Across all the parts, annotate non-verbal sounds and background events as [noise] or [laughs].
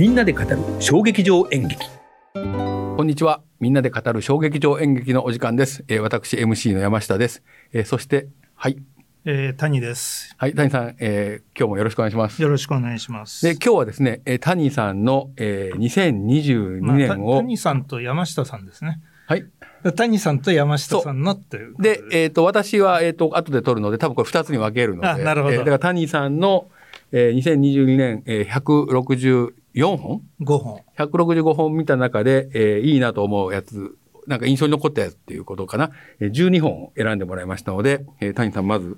みんなで語る衝撃場演劇こんにちは。みんなで語る衝撃場演劇のお時間です。えー、私 MC の山下です。えー、そして、はい。えー、谷です。はい、谷さん、えー、今日もよろしくお願いします。よろしくお願いします。で、今日はですね、えー、谷さんの、えー、2022まあた年を、谷さんと山下さんですね。はい。谷さんと山下さんのっていうことで、えっ、と、私は、えっ、と、後で撮るので、多分これ2つに分けるので、あなるほどえーだから谷さんの、えー、2022年、えー、164本？5本。165本見た中で、えーいいなと思うやつ、なんか印象に残ったやつっていうことかな。えー12本選んでもらいましたので、えー谷さんまず、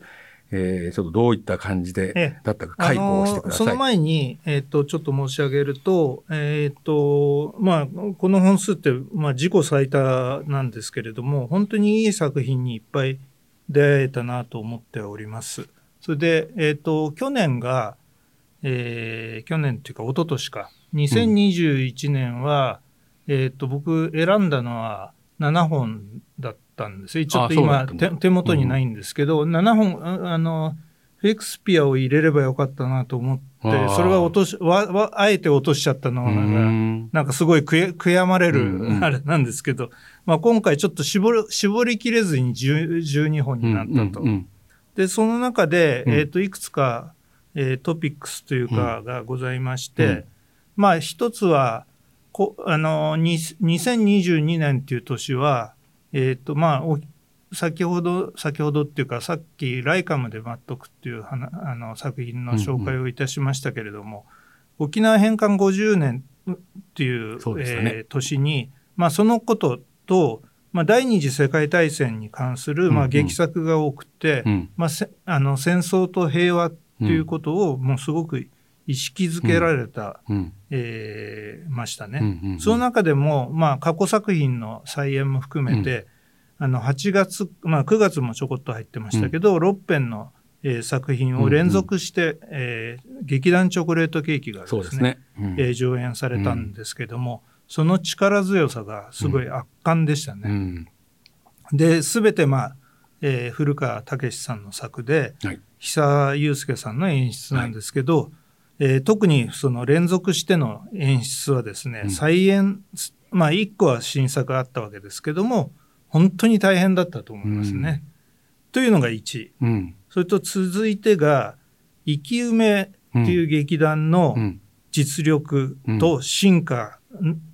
えーちょっとどういった感じでええだったか解雇をしてください。その前に、えっ、と、ちょっと申し上げると、えっ、と、まあ、この本数って、まあ、自己最多なんですけれども、本当にいい作品にいっぱい出会えたなと思っております。それで、えっ、と、去年が、えー去年っていうか、一昨年か。2021年は、えっ、と、僕選んだのは7本だったんですよ。ちょっと今手手元にないんですけど、7本、ああの、フェイクスピアを入れればよかったなと思ってそれは落とし、わ、わ、あえて落としちゃったのうーが、ん。なんかすごい悔やまれる、うんうん。あれなんですけど、まあ今回ちょっと絞り、絞りきれずに10 12本になったと。うんうんで、その中で、うん。えっ、と、いくつか、えートピックスというか、がございまして、うん。まあ一つは、こあの、に2022年っていう年は、えっ、と、まあ、お先ほど、先ほどっていうか、さっき、ライカムで待っとくっていう話あの作品の紹介をいたしましたけれども、沖縄返還50年っていうね。えー年に、まあ、そのことと、まあ、第二次世界大戦に関する、まあ、うんうん。劇作が多くて、うん。まあ、せあの戦争と平和っていうことをもうすごく意識づけられた、うん。えーましたね。うんうんうん。その中でも、まあ、過去作品の再演も含めて、あの8月、まあ、9月もちょこっと入ってましたけど、6編の、えー作品を連続して、えー劇団チョコレートケーキがですねですね。うん。えー上演されたんですけども、その力強さがすごい圧巻でしたね。うん。で、すべて、まあ、えー古川武さんの作で、はい。久祐介さんの演出なんですけど、えー特にその連続しての演出はですね、うん再演、まあ、一個は新作があったわけですけども、本当に大変だったと思いますね。というのが1位。うん。それと続いてが、生き埋めっていう劇団のうん。実力と進化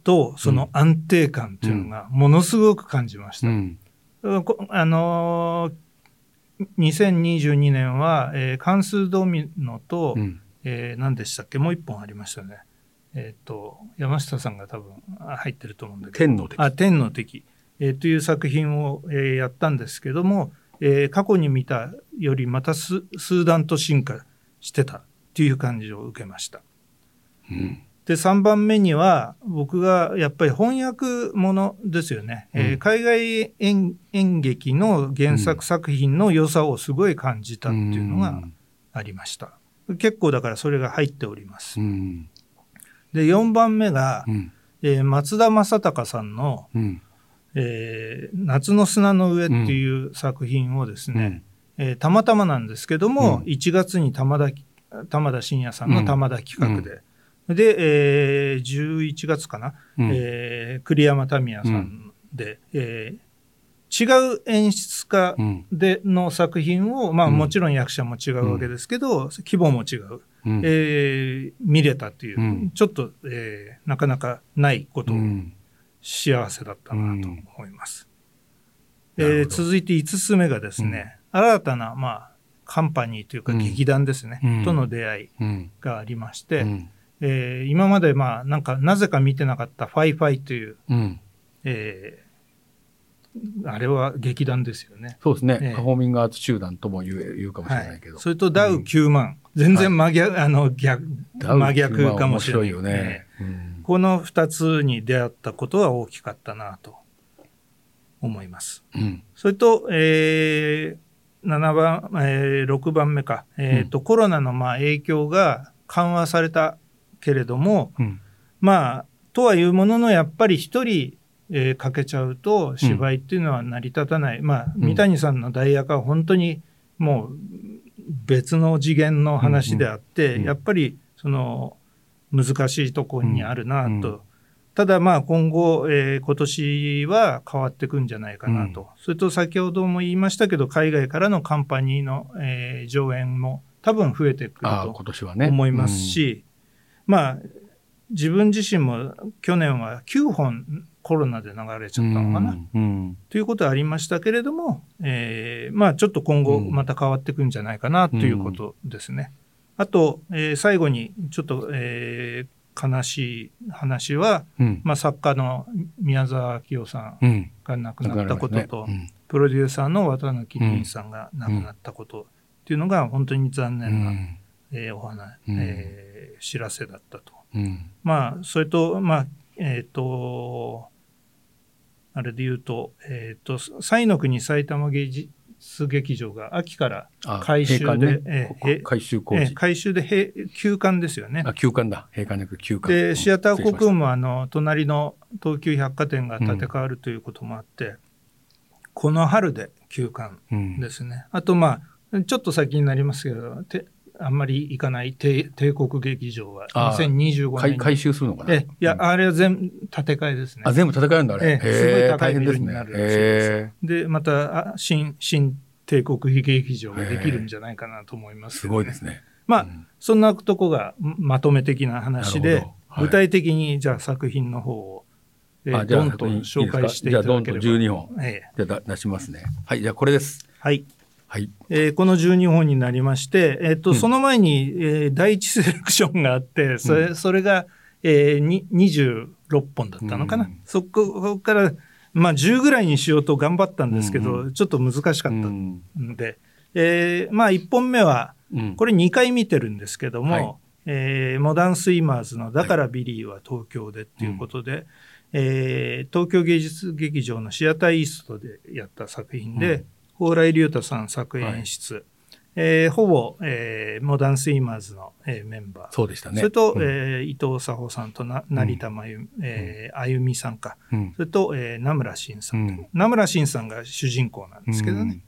とその安定感っていうのがものすごく感じました。うん。こあのー2022年は、えー関数ドミノと、うん。えー何でしたっけ？もう一本ありましたね。えっ、と、山下さんが多分あ入ってると思うんだけど。天の敵。あ、天の敵、えーという作品を、えーやったんですけども、えー過去に見たよりまた数数段と進化してたっていう感じを受けました。うん。で、3番目には、僕がやっぱり翻訳ものですよね。えーうん海外演演劇の原作作品の良さをすごい感じたっていうのがありました。結構だからそれが入っておりますう。ん。で、4番目が、うん。えー松田正隆さんの、うん。えー夏の砂の上っていう作品をですね、うん。えーたまたまなんですけども、うん1月に玉田玉田信也さんの玉田企画で、で、えー11月かな、うん。えー栗山民也さんで、えー違う演出家うん。での作品を、まあ、うん。もちろん役者も違うわけですけど、規模も違う、うん。えー見れたっていう、うん。ちょっと、えーなかなかないことをうん。幸せだったなと思います。うん。えー続いて5つ目がですね、新たな、まあ、カンパニーというかうん。劇団ですね、うん。との出会いうん。がありまして、うん。えー今まで、まあ、なんか、なぜか見てなかったファイファイという、うん。えーあれは劇団ですよね。そうですね。ええパフォーミングアーツ集団とも言え言うかもしれないけど。それとダウ9万、全然真逆、あの逆真逆かもしれない。面白いよね。うんこの2つに出会ったことは大きかったなと思います。うん。それと、えー、7番、えー、6番目か、えーとコロナのまあ影響が緩和されたけれども、うん。まあ、とはいうものの、やっぱり一人、えーかけちゃうと芝居っていうのは成り立たない。まあ、うん三谷さんの代役は本当にもう別の次元の話であって、うん。うん。やっぱりその難しいところにあるなと。うん。うん。ただまあ今後、えー今年は変わっていくんじゃないかなと、うん。それと先ほども言いましたけど、海外からのカンパニーの、えー上演も多分増えてくるああと今年はね。思います、し、まあ、自分自身も去年は9本コロナで流れちゃうんったのかな、うんうん。ということはありましたけれども、えーまあ、ちょっと今後うん。また変わっていくんじゃないかなということですね。あと、えー最後にちょっと、えー悲しい話は、うん。まあ、作家の宮沢明夫さんうん。が亡くなったことと、うん。プロデューサーの渡辺凛さんが亡くなったことっていうのが本当に残念な、えーお話、うんえー知らせだったと。うん。まあ、それと、まあ、えっ、と、あれで言うと、えっ、と、西の国埼玉芸術劇場が秋からあ改修閉館ね。でええ改修工事。えー改修で閉休館ですよね。あ休館だ。閉館休館。で、シアターコクーもあの隣の東急百貨店が建て替わるということもあって、この春で休館うん。ですね。あと、まあ、ちょっと先になりますけど、てあんまり行かない帝帝国劇場は。あ2025年に。改改修するのかな？えいや、うん。あれは全部建て替えですね。あ。全部戦えるんだあれ。ええすごい高いビルになるらしいです。へで、また、あ新、新帝国劇場ができるんじゃないかなと思いまえすすごいですね。まあ、うん。そんなとこがまとめ的な話で具体的にじゃあ作品の方を、えーあじゃあどんと紹介していただければ。じゃあどんと12本。ええ。じゃあだ出しますね。はいじゃあこれです。はい。はい。えーこの12本になりまして、えっとうん。その前に、えー第一セレクションがあって、それ,、うそれが、えーに26本だったのかな。うん。そこから、まあ、10ぐらいにしようと頑張ったんですけど、うんうちょっと難しかったうん。んで、えーまあ、1本目は、うん。これ2回見てるんですけども、はい。えーモダンスイマーズの「だからビリーは東京で」っていうことで、えー東京芸術劇場のシアターイーストでやった作品で、うん蓬莱竜太さん作演出、えーほぼ、えーモダンスイマーズの、えーメンバー、そうでしたね。それと、うん。えー伊藤佐穂さんとな成田真由、えーあゆみさんか、うん。それと、えー名村真さん、うん。名村真さんが主人公なんですけどね、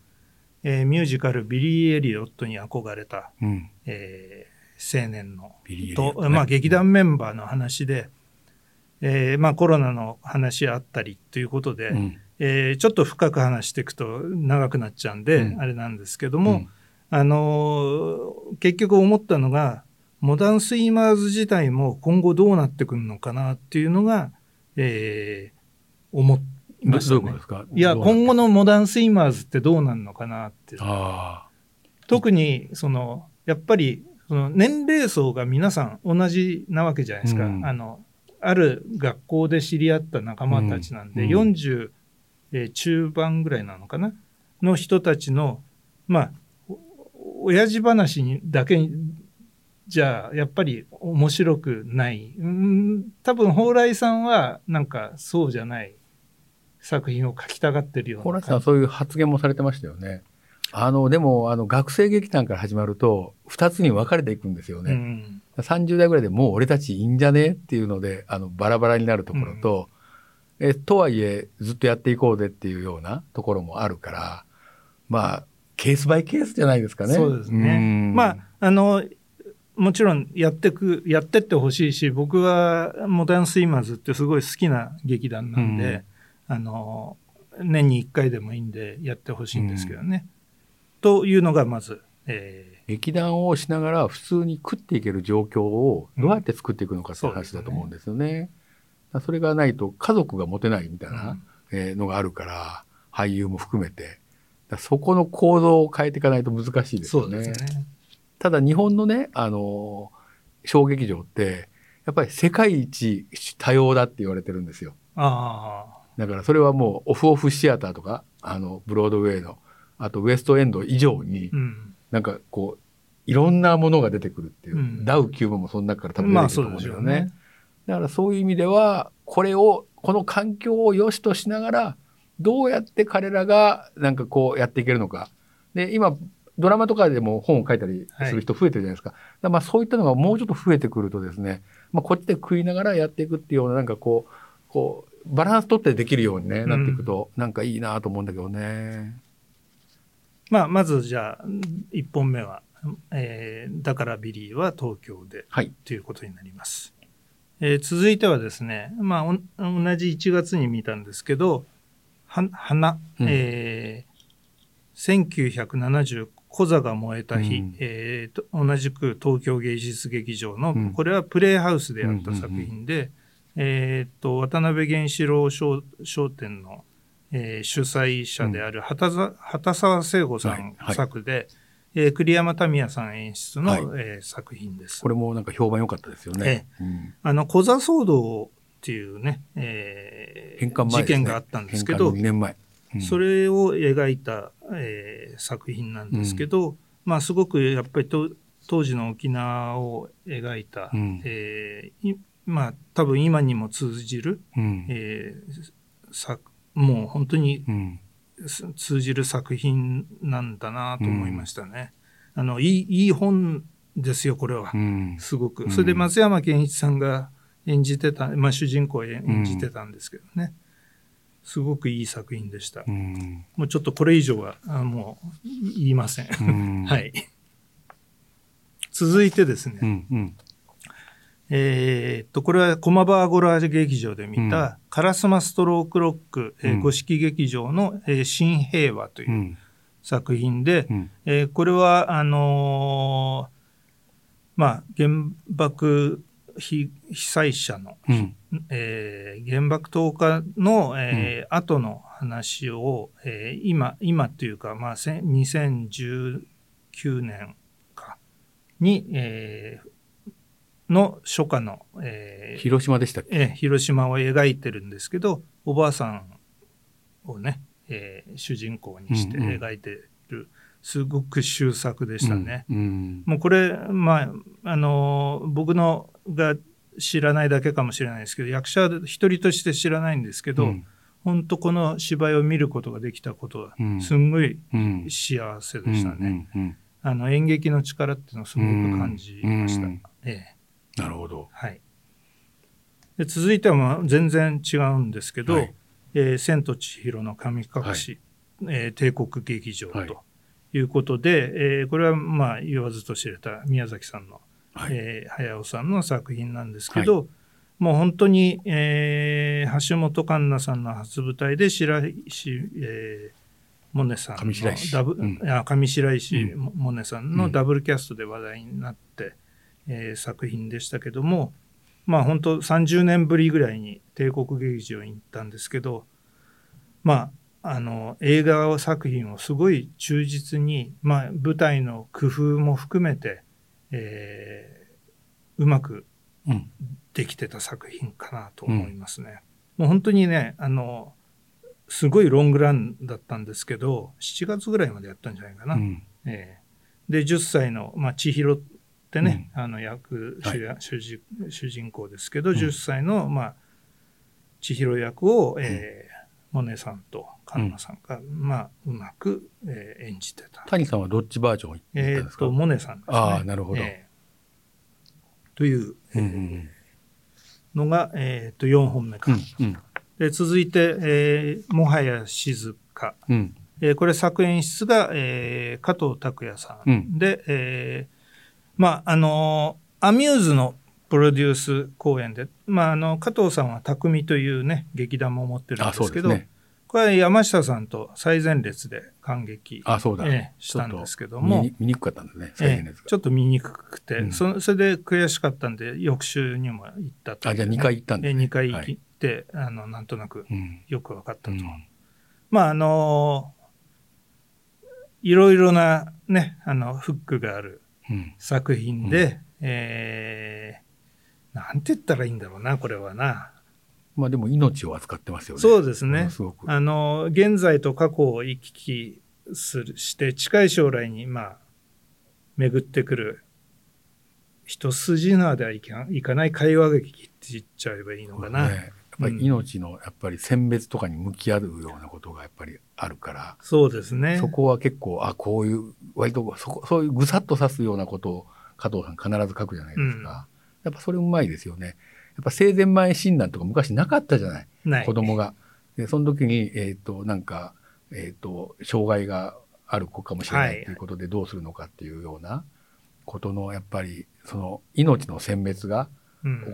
えーミュージカル「ビリー・エリオット」に憧れた、うん。うんえー青年のと、ね。まあ、劇団メンバーの話で、えーまあ、コロナの話あったりということで、うんえーちょっと深く話していくと長くなっちゃうんで、うん。あれなんですけども、うん。あのー結局思ったのがモダンスイマーズ自体も今後どうなってくるのかなっていうのが、えー思いどましたね。どういうことですか？いや今後のモダンスイマーズってどうなるのかなってあ特にそのやっぱりその年齢層が皆さん同じなわけじゃないですか、うん。あのある学校で知り合った仲間たちなんで、うん。40、えー中盤ぐらいなのかな？の人たちのまあお親父話にだけにじゃあやっぱり面白くない。うん多分蓬莱さんはなんかそうじゃない。作品を書きたがってるようなラさんはそういう発言もされてましたよね。あの、でも、あの、学生劇団から始まると、二つに分かれていくんですようね。ん30代ぐらいでもう俺たちいいんじゃね？っていうので、あの、バラバラになるところと、え、とはいえ、ずっとやっていこうぜっていうようなところもあるから、まあ、ケースバイケースじゃないですかね。そうですねんまあ、あの、もちろんやってく、やってってほしいし、僕はモダンスイマーズってすごい好きな劇団なんで、あの、年に1回でもいいんでやってほしいんですけどね。というのがまず、え劇団をしながら普通に食っていける状況をどうやって作っていくのかっていう話だと思うんですよね。それがないと家族が持てないみたいな、えーのがあるから、俳優も含めて。そこの構造を変えていかないと難しいーですよね。ね。ただ日本のね、あのー小劇場って、やっぱり世界一多様だって言われてるんですよ。あだからそれはもうオフオフシアターとか、あの、ブロードウェイの、あとウエストエンド以上にあ、、うん。なんかこう、いろんなものが出てくるっていう。うんダウキューブもその中から多分まあ出てくると思うんだよね。でしょうね。だからそういう意味では、これを、この環境を良しとしながら、どうやって彼らがなんかこうやっていけるのか。で、今、ドラマとかでも本を書いたりする人増えてるじゃないですか。だからまあそういったのがもうちょっと増えてくるとですね、まあこっちで食いながらやっていくっていうようななんかこう、こう、バランス取ってできるようにね、なっていくと、なんかいいなと思うんだけどね。まあ、まずじゃあ、1本目は、えーだからビリーは東京ではい。ということになります。えー続いてはですね、まあ、同じ1月に見たんですけど、は花、うん。えー1970小座が燃えた日、うん。えーと同じく東京芸術劇場の、うん。これはプレイハウスでやった作品で、えーと渡辺源四郎商商店の、えー主催者である畑ざ畑沢聖子さんはい。はい。作で、えー栗山民也さん演出の、はい。えー作品です。こ。れもなんか評判良かったですよね。うん。あの、小座騒動っていうね、えーね。事件があったんですけど返還の2、年前。うん。それを描いた、えー作品なんですけど、まあ、すごくやっぱりと当時の沖縄を描いた、うん。えーいまあ、多分今にも通じる、うん。えー作もう本当にうん。す通じる作品なんだなと思いましたね。あのいいいい本ですよ、これは。うんすごく。うんそれで松山ケンイチさんが演じてた、まあ主人公を演じてたんですけどね。すごくいい作品でした。うんもうちょっとこれ以上はあもう言いません。うん [laughs] はい。続いてですね、うんうんえーっと、これは駒場アゴラ劇場で見た、カラスマストロークロック、えーうん。五色劇場の、えー新平和といううん。作品で、うん。えーこれは、あのーまあ、原爆被被災者の、うん。えー原爆投下の、えー後の話を、えー今、今というか、まあ、せん2019年かに、えーの初夏の、えー広島でしたっけ？えー広島を描いてるんですけどおばあさんをね、えー主人公にしてうんうん。描いてる、すごく秀作でしたね。うんもうこれ、まあ、あのー僕のが知らないだけかもしれないですけど役者一人として知らないんですけど、うん。本当この芝居を見ることができたことはうん。すんごいうん。幸せでしたね。うんうんあの演劇の力っていうのをすごく感じました。うん。ええなるほど。はい、で続いてはまあ全然違うんですけど「はい。えー千と千尋の神隠し」えー帝国劇場はい。ということで、えーこれはまあ言わずと知れた宮崎さんの、はい。えー早尾さんの作品なんですけど、もう本当に、えー橋本環奈さんの初舞台で白石、えーモネさんの上白石。うん。あ上白石うモネさんのダブルキャストで話題になって、えー作品でしたけどもまあ本当30年ぶりぐらいに帝国劇場に行ったんですけどまああの映画作品をすごい忠実に、まあ、舞台の工夫も含めて、えーうまくうんできてた作品かなと思いますね。もう本当にねあのすごいロングランだったんですけど7月ぐらいまでやったんじゃないかな。うんええで10歳の、まあ、千尋ってね、あの役主,、は主人主人公ですけど、うん。10歳の、まあ、千尋役を、えーモネさんとカンナさんが、まあ、うまく、えー演じてた。谷さんはどっちバージョン行ったんえーっですか？とモネさんですね。ああなるほど。えー。といううんうんのが、えーっと4本目か。うんうん。で続いて、えーもはや静か」うん。えーこれ作演出が、えー加藤拓也さん。で、えーまああのーアミューズのプロデュース公演で、まあ、あの加藤さんは匠というね劇団も持ってるんあですけどこれは山下さんと最前列で感激あそうだ。ええしたんですけども。見にくかったんですねえ再現ですえちょっと見にくくて、うん。そそれで悔しかったんで翌週にも行ったというあじゃあ2回行ったんですえね2回行はい。って、あのなんとなくうん。よく分かったと。うん。まああのいろいろなねあのフックがあるうん作品で、えーなんて言ったらいいんだろうなこれはな。まあでも命を扱ってますよね。そうですね。あの現在と過去を行き来するして近い将来にまあ巡ってくる一筋縄ではいかいかない会話劇って言っちゃえばいいのかな。ねやっぱり命のやっぱり選別とかに向き合うようなことがやっぱりあるから、そうですね。そこは結構あこういう割とそこそういうぐさっと刺すようなことを加藤さん必ず書くじゃないですか、やっぱそれうまいですよね。やっぱ生前前診断とか昔なかったじゃない。ない。子供が。でその時にえっ、となんかえっ、と障害がある子かもしれないとい。うことでどうするのかっていうようなことのやっぱりその命の殲滅がうん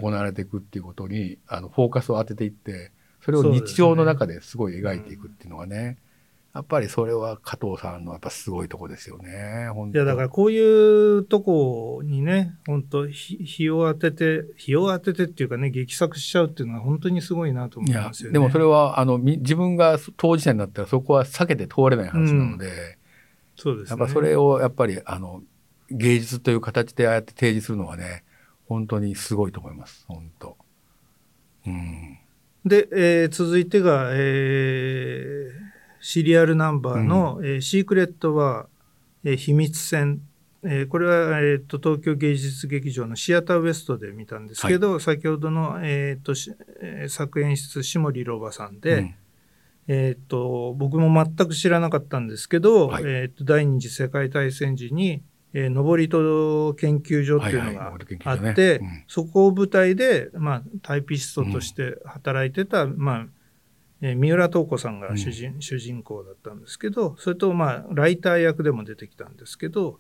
行われていくっていうことに、あのフォーカスを当てていってそれを日常の中ですごい描いていくっていうのがねやっぱりそれは加藤さんのやっぱすごいとこですよね。いやだからこういうとこにね、本当日日を当てて、日を当ててっていうかね、激作しちゃうっていうのは本当にすごいなと思いますよね。でもそれはあのみ自分が当事者になったらそこは避けて通れない話なので、そうですね。やっぱそれをやっぱりあの芸術という形でああやって提示するのはね本当にすごいと思います。本当。うん。で、えー続いてが、えーシリアルナンバーの、えーシークレットは、えー秘密戦、えーこれは、えーと東京芸術劇場のシアターウエストで見たんですけど、先ほどの、えーとしえー作演出下森ロバさんで、うん。えー、と僕も全く知らなかったんですけど、はい。えー、と第二次世界大戦時に、えー、登戸研究所っていうのがはいはい登戸研あって、うん。そこを舞台で、まあ、タイピストとして働いてた、まあえー三浦透子さんが主人,、主人公だったんですけどそれと、まあ、ライター役でも出てきたんですけど、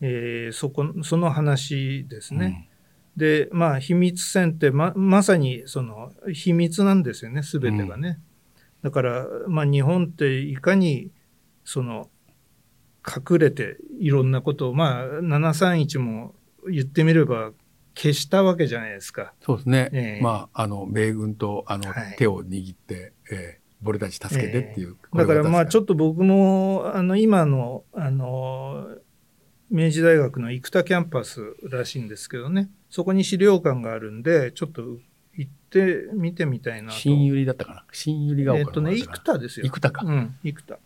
えーそこその話ですね。でまあ秘密戦ってままさにその秘密なんですよね全てがね、だから、まあ、日本っていかにその隠れていろんなことをまあ731も言ってみれば消したわけじゃないですか。そうですね、ええ。まああの米軍とあの、はい。手を握って、えー俺たち助けてっていう、だからまあちょっっと僕もあの今のあの明治大学の生田キャンパスらしいんですけどね。そこに資料館があるんでちょっと行って見てみたいなと。新百合だったかな。新百合がえっとね、生田ですよ。生田か。うん、生田。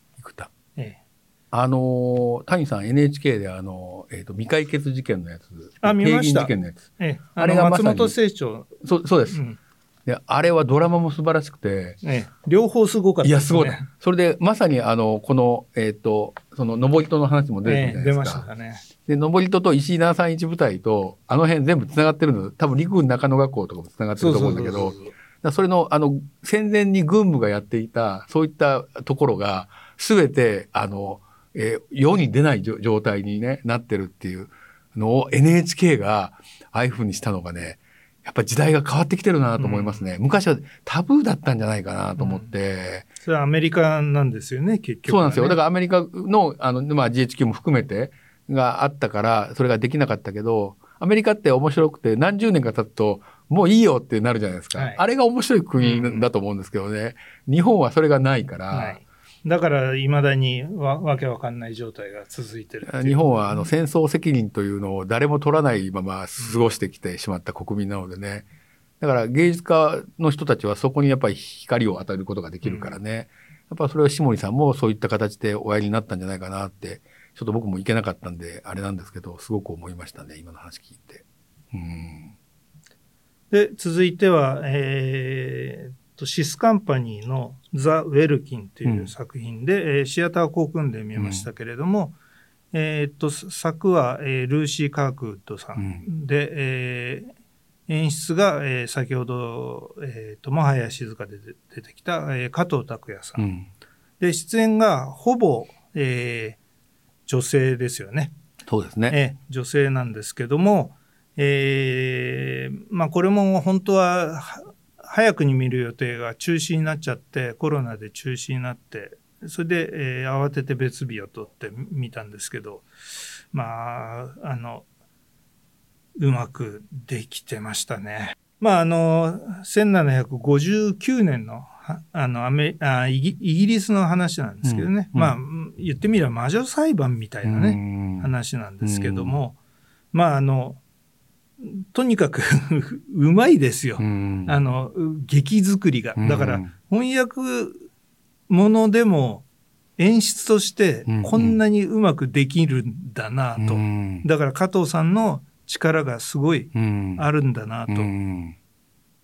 あのー谷さん NHK であの、えー、と未解決事件のやつ。あ見ました。事件のやつ。ええ、ああれが松本清張、そうそうです、うん。であれはドラマも素晴らしくて。ええ、両方すごかったいや、ですごい。それで、まさに、あの、この、えっ、と、その、登戸の話も出てええ、出まくるじゃないですか。したね。で、登戸と石井731部隊と、あの辺全部繋がってるの、多分陸軍中野学校とかも繋がってると思うんだけど、それの、あの、戦前に軍部がやっていた、そういったところが、すべて、あの、えー世に出ない状態に、ね、なってるっていうのを NHK が、ああいう風にしたのがね、やっぱり時代が変わってきてるなと思いますね。昔はタブーだったんじゃないかなと思って、それはアメリカなんですよね、結局、そうなんですよ。だかからアメリカの、あの、まあ GHQ も含めてがあったから、それができなかったけど、アメリカって面白くて何十年か経つと、もういいよってなるじゃないですか。はいあれが面白い国だと思うんですけどね。日本はそれがないから、はい。だから、いまだにわわけわかんない状態が続いてる日本はあの戦争責任というのを誰も取らないまま過ごしてきてしまった国民なのでね。だから芸術家の人たちはそこにやっぱり光を与えることができるからね。やっぱそれを下森さんもそういった形でおやりになったんじゃないかなって、ちょっと僕も行けなかったんで、あれなんですけど、すごく思いましたね、今の話聞いて。うん。で、続いては、えーと、シスカンパニーのザ・ウェルキンという作品で、えーシアター航空で見ましたけれども、えーと、作は、えールーシー・カークウッドさんで、えー演出が、えー先ほど、えーと、もはや静かで出てきた、えー加藤拓也さ。うんん。で、出演がほぼ、えー女性ですよね。そうですね。ええ女性なんですけども、えーまあ、これも本当はは早くに見る予定が中止になっちゃってコロナで中止になってそれで、えー慌てて別日を取って見たんですけどまああのうまくできてましたね。まああの1759年のはあのアメあイギイギリスの話なんですけどね、うんまあ言ってみれば魔女裁判みたいなね、ね話なんですけども、まああのとにかく [laughs] うまいですよ、うん。あの劇作りが。うん。だから翻訳ものでも演出としてうんこんなにうまくできるんだなと、うん。だから加藤さんの力がすごいうん。あるんだなとうん。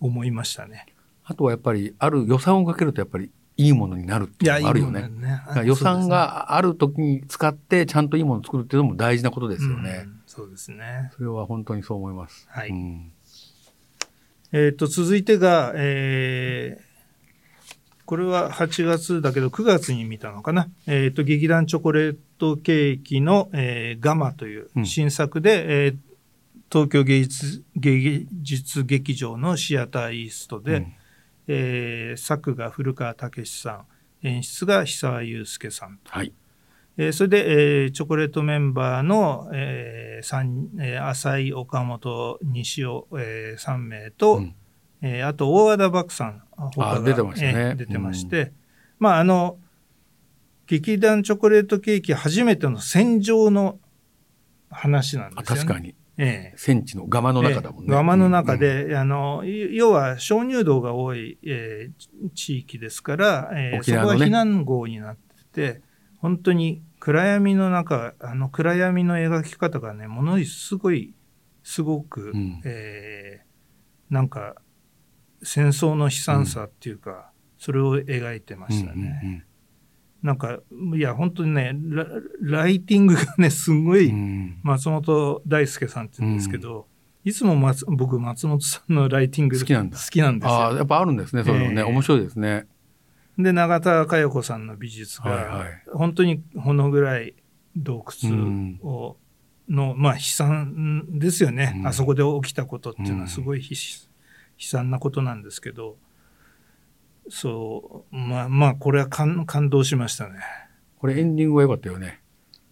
思いましたね。あとはやっぱり、ある予算をかけるとやっぱりいいものになるっていうのもあるよね。いいね。予算がある時に使ってちゃんといいものを作るっていうのも大事なことですよね。そうですね。それは本当にそう思います。はいうんえー、と続いてが、えーこれは8月だけど9月に見たのかな。えっ、と、劇団チョコレートケーキの、えーガマという新作で、えー東京芸術芸術劇場のシアターイーストで、うんえー作が古川武史さん、演出が久沢祐介さん。はい。えーそれで、えーチョコレートメンバーの、えー三えー浅井、岡本、西尾、え3名と、うんえーあと大和田漠さん他が出てましたねえー出てまして、まああの劇団チョコレートケーキ初めての戦場の話なんあですよね。確かに。ええ戦地のガマの中だもんね。ガマの中うん。で、あのい要は鍾乳洞が多い、えー地域ですから、えーねそこが避難壕になってて本当に暗闇の中あの暗闇の描き方がねものすごいすごく、うんえーなんか戦争の悲惨さっていうか、それを描いてましたね。うんうんなんかいや本当にねラライティングがね [laughs] すごい、うんうん松本大輔さんって言うんですけど、いつも松僕松本さんのライティング好きなんだ好きなんですああ、よ。やっぱあるんですね。そういうのね。ええ面白いですね。で永田佳代子さんの美術が、はいはい。本当にこのぐらい洞窟を、のまあ悲惨ですよね、うん。あそこで起きたことっていうのうん。はすごい悲,、悲惨なことなんですけどそうまあまあこれは感感動しましたね。これエンディングが良かったよね。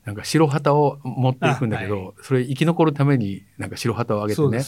なんか白旗を持っていくんだけど、あはそれ生き残るためになんか白旗を上げてね。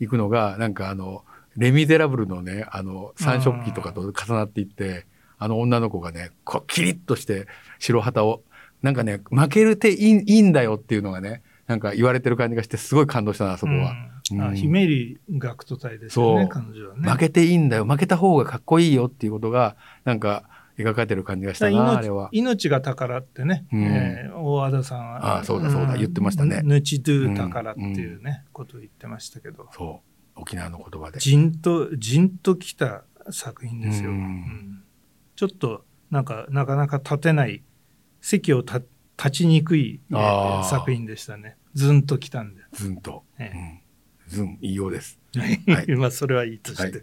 行くのが、なんかあの、レ・ミゼラブルのね、あの、三色旗とかと重なっていって、あの女の子がね、こう、キリッとして白旗を、なんかね、負けるていいいいんだよっていうのがね、なんか言われてる感じがして、すごい感動したな、あそこは。うん。あうん。ひめり学徒隊ですよねそう。彼女はね。負けていいんだよ、負けた方がかっこいいよっていうことが、なんか描かれてる感じがしたな、あれは。命。命が宝ってね、うん。えー大和田さんはあそうだそうだ言ってましたね。ぬちどゥ宝っていうね、ことを言ってましたけど。そう。沖縄の言葉で。じんとじんときた作品ですよ、うん。うんちょっとなんかなかなか立てない席をた立ちにくい、作品でしたね。ずんときたんで、ずんと。えうん。ずん、いいようです。はい、[laughs] まあそれはいいとして、はい。っ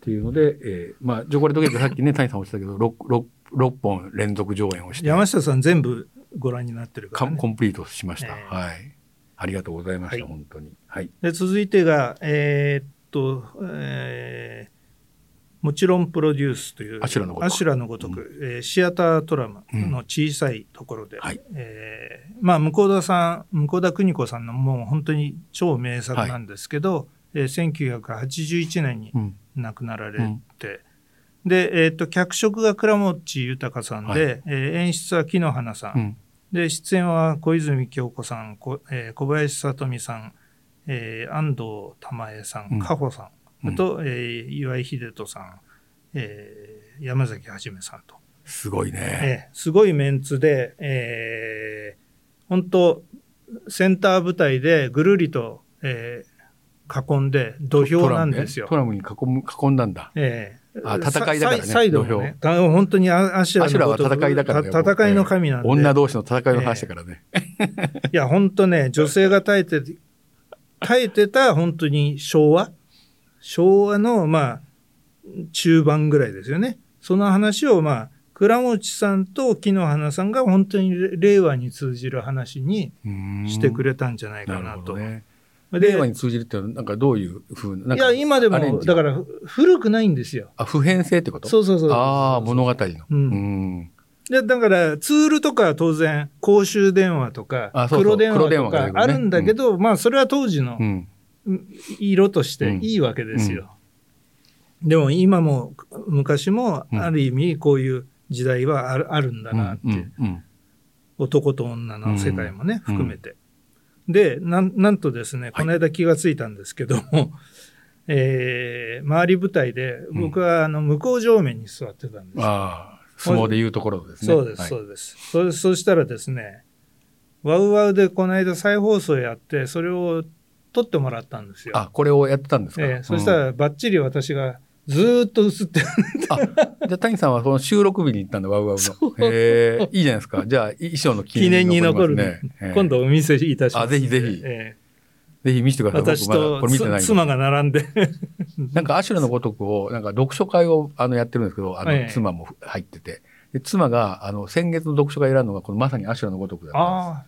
ていうので、えーまあ、チョコレートケーキさっきね、谷さんおっしゃったけど、6, 6, 6本連続上演をして、山下さん全部ご覧になってるかからね。コンプリートしました。ええ。はい。ありがとうございました、はい。本当に。はい。で続いてが、えーっと、えーもちろんプロデュースという、アシュラのごとく。アシュラのごとく、えーシアタートラムの小さいところで、はい。えーまあ、向田さん、向田邦子さんのもう本当に超名作なんですけど、えー1981年にうん。亡くなられて、で、えーっと、脚色が倉持豊さんで、はい。えー演出は木野花さん。うん。で出演は小泉京子さん、こえー小林聡美さん、えー安藤玉恵さん、うん。加穂さん、うんあと、えー岩井秀人さん、えー山崎はじめさんと、すごいね。えーすごいメンツで、えー本当センター舞台でぐるりと、えー囲んで土俵なんですよト。ラムねトラムに囲む囲んだんだ。ええあ戦いだからねサイドもね、た本当にアアシュラは戦いだからねた戦いの神なんで。女同士の戦いの話だからね。いや、本当ね、女性が耐えて、[laughs] 耐えてた本当に昭和昭和の、まあ、中盤ぐらいですよね。その話を、まあ、倉持さんと木野花さんが本当に令和に通じる話にしてくれれたんじゃないかななと。ね。で令和に通じるっていうのは、なんかどういうふうな。いや、今でも、だから、古くないんですよ。あ、普遍性ってこと？そうそうそう。ああ、物語の。うんうんでだからツールとかは当然公衆電話とか黒電話とかあるんだけど、まあそれは当時のうん。色としていいわけですよ。でも今も昔もうん。ある意味こういう時代はあるあるんだなって、う。んうん男と女の世界もね、うん。含めて。でなんなんとですねこの間気がついたんですけども、[laughs] えー周り舞台で僕はあの向こう正面に座ってたんです。よああ、相撲でいうところですね。そうです、はい。そうです。そそしたらですね、ワウワウでこの間再放送やって、それを撮ってもらったんですよ。あ、これをやってたんですか？ええそしたうんら、ばっちり私がずーっと映ってる。あ、じゃあ谷さんはその収録日に行ったんだ、ワウワウの。へえ、いいじゃないですか。じゃあ、衣装の記記念に残るね今度お見せいたします。あぜひぜひえぜひ見せてくえださい。私とこれ見てない妻が並んで、なんかアシュラのごとくを、なんか読書会をあのやってるんですけど、あええの妻も入ってて、で妻があの先月の読書会選んだのがこのまさにアシュラのごとくだったんあです。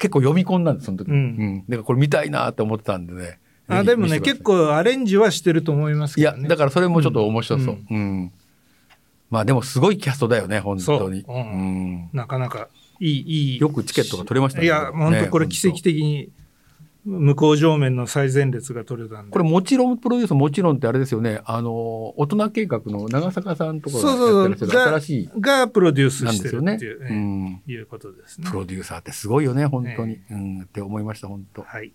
で結構読み込んだんです、その時。うんうん。だからこれ見たいなって思ってたんでね。あ。あでもね、結構アレンジはしてると思いますいや、けどね。だからそれもちょっと面白そう。ううん。まあでもすごいキャストだよね、本当に。そううんうんなかなかいい、いい。よくチケットが取れましたねいや、本当これ奇跡的に向こう上面の最前列が取れたんで。これもちろんプロデュースもちろんってあれですよね。あの、大人計画の長坂さんとかが。やって新しいがプロデュースして。るっていう、うえん。えいうことですねプ。ロデューサーってすごいよね、本当に。えうん、って思いました、本当。はい。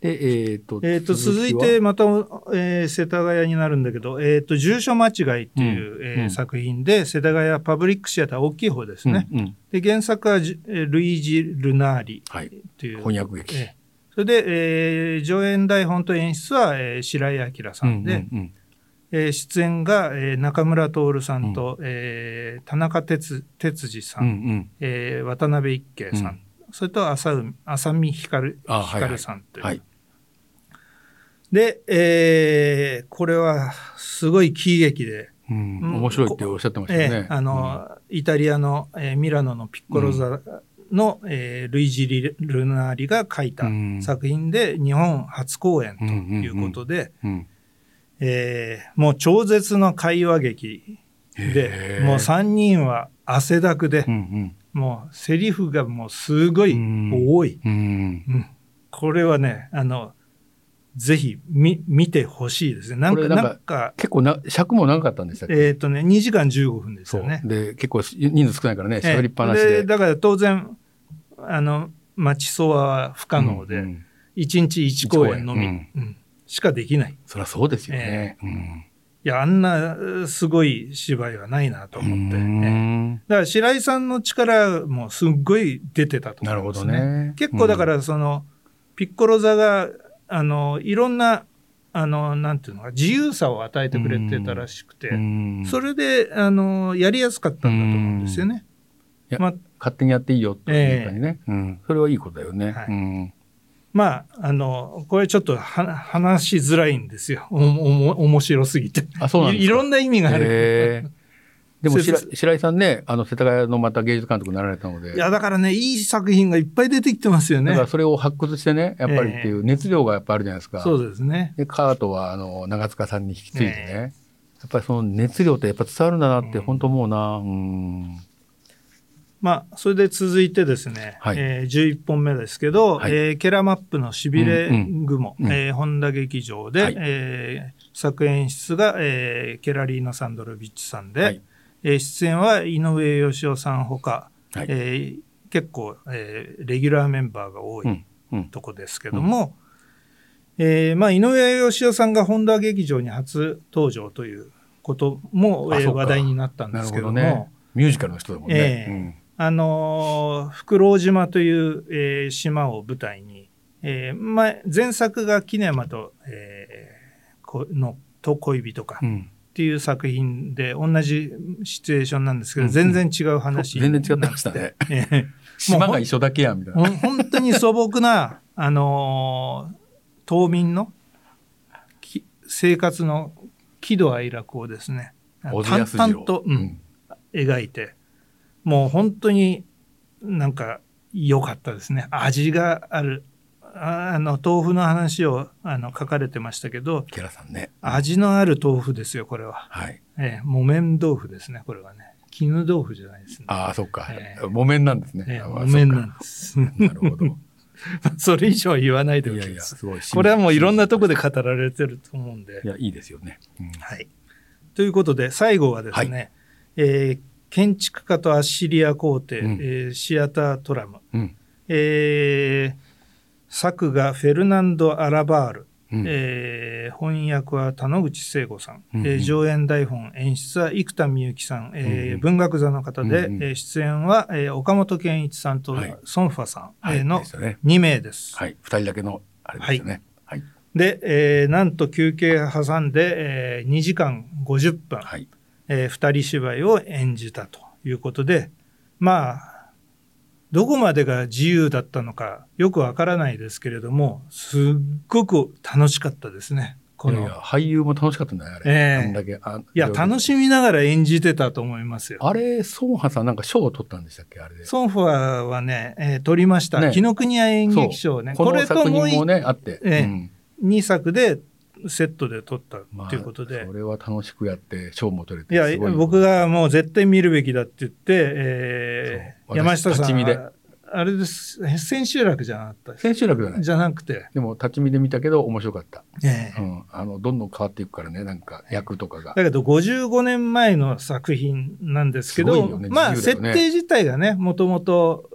で、えっ、と、えっ、と、続いはて、また、えー世田谷になるんだけど、えっ、と、住所間違いっていう、うんえーうん作品で、世田谷パブリックシアター大きい方ですね。うんうんで、原作はジえールイージ・ルナーリはい。う。翻訳劇。ええそれで、えー上演台本と演出は、えー白井明さんで、うんうんえー出演が、えー中村徹さんと、えー田中哲哲司さん、うんうん。えー渡辺一慶さん、うん。それと浅海浅見光光さんという。はい。で、えーこれはすごい喜劇で、うん。うん面白いっておっしゃってましたよね。えーあのイタリアの、えーミラノのピッコロ座の、えールイージ・リルナーリが書いたうん。作品で日本初公演ということで、もう超絶の会話劇でもう3人は汗だくで、うんもうセリフがもうすごい多い、うんうん。うん。これはねあのぜひ見見てほしいですね。なんかなんか結構な尺も長かったんでしたっけ、えっ、とね2時間15分ですよね。で結構人数少ないからねええ喋りっぱなしで。だから当然あの待ちそわは不可能で、うんうん。1日1公演のみ、一公演うん。しかできない。そりゃそうですよね。うん。いやあんなすごい芝居はないなと思って、うねん。だから白井さんの力もすっごい出てたとなるほど思いますね。ね。結構だからその、ピッコロ座があのいろんなあのなんていうのか自由さを与えてくれてたらしくて、うんそれであのやりやすかったんだと思うんですよね。まあ勝手にやっていいよというかにね、うん、それはいいことだよね。はいうんまあ、あの、これちょっとは話しづらいんですよ。おも、面白すぎて。あそうなんいいろんな意味がある。へーでも白白井さんね、あの世田谷のまた芸術監督になられたので、いや、だからね、いい作品がいっぱい出てきてますよね。だか。らそれを発掘してね、やっぱりっていう熱量がやっぱあるじゃないですか。そうですね。で、カートはあの長塚さんに引き継いでね、やっぱりその熱量ってやっぱ伝わるんだなって本当思うな。うん。まあ、それで続いてですね、はい。えー11本目ですけど、はい。えーケラマップのしびれ雲、うんうんえー本田劇場で、はい。えー作演出が、えーケラリーナ・サンドロビッチさんで、はいえー出演は井上芳雄さんほか、はいえー結構、えーレギュラーメンバーが多いうん。うん。とこですけども、えーまあ、井上芳雄さんが本田劇場に初登場ということも、えー話題になったんですけどもね。ミュージカルの人だもんね。ええあのー、福郎島という、えー島を舞台に、えーまあ、前作がキネマと,、えーこのと恋人かうんうんっていう作品で同じシチュエーションなんですけど、うん全然違う話全然違ってましたね。ええ。[laughs] 島が一緒だけやんみたいほな。ん本当に素朴な、あのー島民のき生活の喜怒哀楽をですね淡々と、うん。描いてもう本当になんか良かったですね。味があるああの豆腐の話をあの書かれてましたけどケラさんね。味のある豆腐ですよこれは、はい。ええ、木綿豆腐ですねこれはね絹豆腐じゃないですねああ、そっかえ。え木綿なんですね。ええあまあ木綿なんです [laughs] なるほど。[laughs] それ以上は言わないでおいやいや、きますすごい。これはもういろんなとこで語られてると思うんでい。や、いいですよね。うんはい、ということで最後はですね、えー建築家とアッシリア皇帝、うんえーシアタートラム、うん。えー作がフェルナンド・アラバール、うんえー翻訳は田野口聖子さん、うんうんえー上演台本演出は生田美由紀さん、えーうんうん文学座の方で、うんうんえー出演は、えー岡本健一さんとはいソンファさん、のですよね。2名です。はい。二人だけの、あれですよね。はい。で、えーなんと休憩挟んで、えー2時間50分、はい。えー二人芝居を演じたということでまあどこまでが自由だったのかよくわからないですけれどもすっごく楽しかったですねこの。いやいや俳優も楽しかったんだよあれ、ええ。あんだけあいや楽しみながら演じてたと思いますよ。あれ孫波さんなんか賞を取ったんでしたっけあれで。ソンファはね、えー取りました。ね。紀ノ国屋演劇賞ね。これともう品もねあって、ええ。うん。2作でセットで撮ったまあということで。それは楽しくやって賞も取れていやすごい僕がもう絶対見るべきだって言って、えー山下さんあれです。千秋楽じゃなかった千秋楽じゃない。じゃなくて、でも立ち見で見たけど面白かった、ええ。うん、あのどんどん変わっていくからねなんか役とかが。だけど55年前の作品なんですけどすごいよね。まあ設定自体がねもともと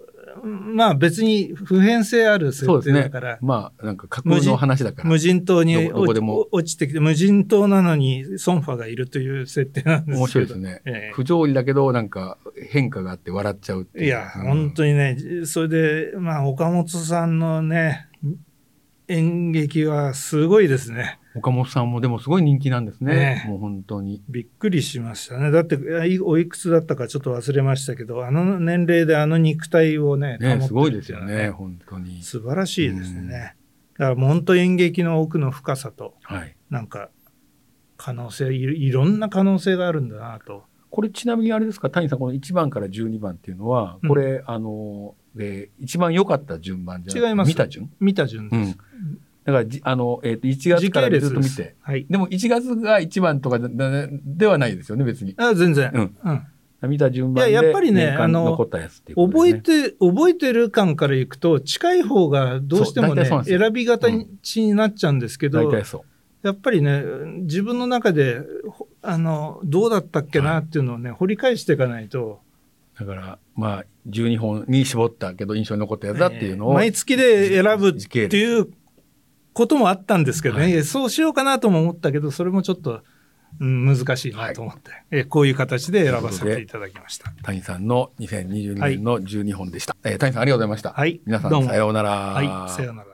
まあ別に普遍性ある設そうですね。定だから、まあなんか架空の話だから。無人島に落ちてきて無人島なのにソンファがいるという設定なんですけど。面白いですね、ええ。不条理だけどなんか変化があって笑っちゃうっていう。いや、うん。本当にね、それで、まあ、岡本さんのね、演劇はすごいですね。岡本さんもでもすごい人気なんですねねもう本当にびっくりしましたね。だって、いおいくつだったかちょっと忘れましたけど、あの年齢であの肉体をね、ねすごいですよね本当に素晴らしいですうんね。だからもう本当演劇の奥の深さと、はいなんか、可能性い、いろんな可能性があるんだなと。これちなみにあれですか谷さんこの1番から12番っていうのはうん。これ、あので一番良かった順番じゃ違います。見た順？見た順です。だからじあの、えー、と1月時からずっと見て。はい。でも1月が1番とかではないですよね別に。あ全然。うん。うん。見た順番でいややっぱりねあの残ったやつっていうこと覚えて、覚えてる感からいくと、近い方がどうしてもね、選び方になっちゃうんですけど、やっぱりね、自分の中で、ほあの、どうだったっけなっていうのをね、掘り返していかないと、だからまあ12本に絞ったけど印象に残ったやつだっていうのを、毎月で選ぶっていうこともあったんですけどね、はい。そうしようかなとも思ったけど、それもちょっと、うん、難しいなと思って、えこういう形で選ばせていただきました。谷さんの2022年の12本でした、えー谷さんありがとうございました、はい。皆さんも。さようなら、はい、さようなら。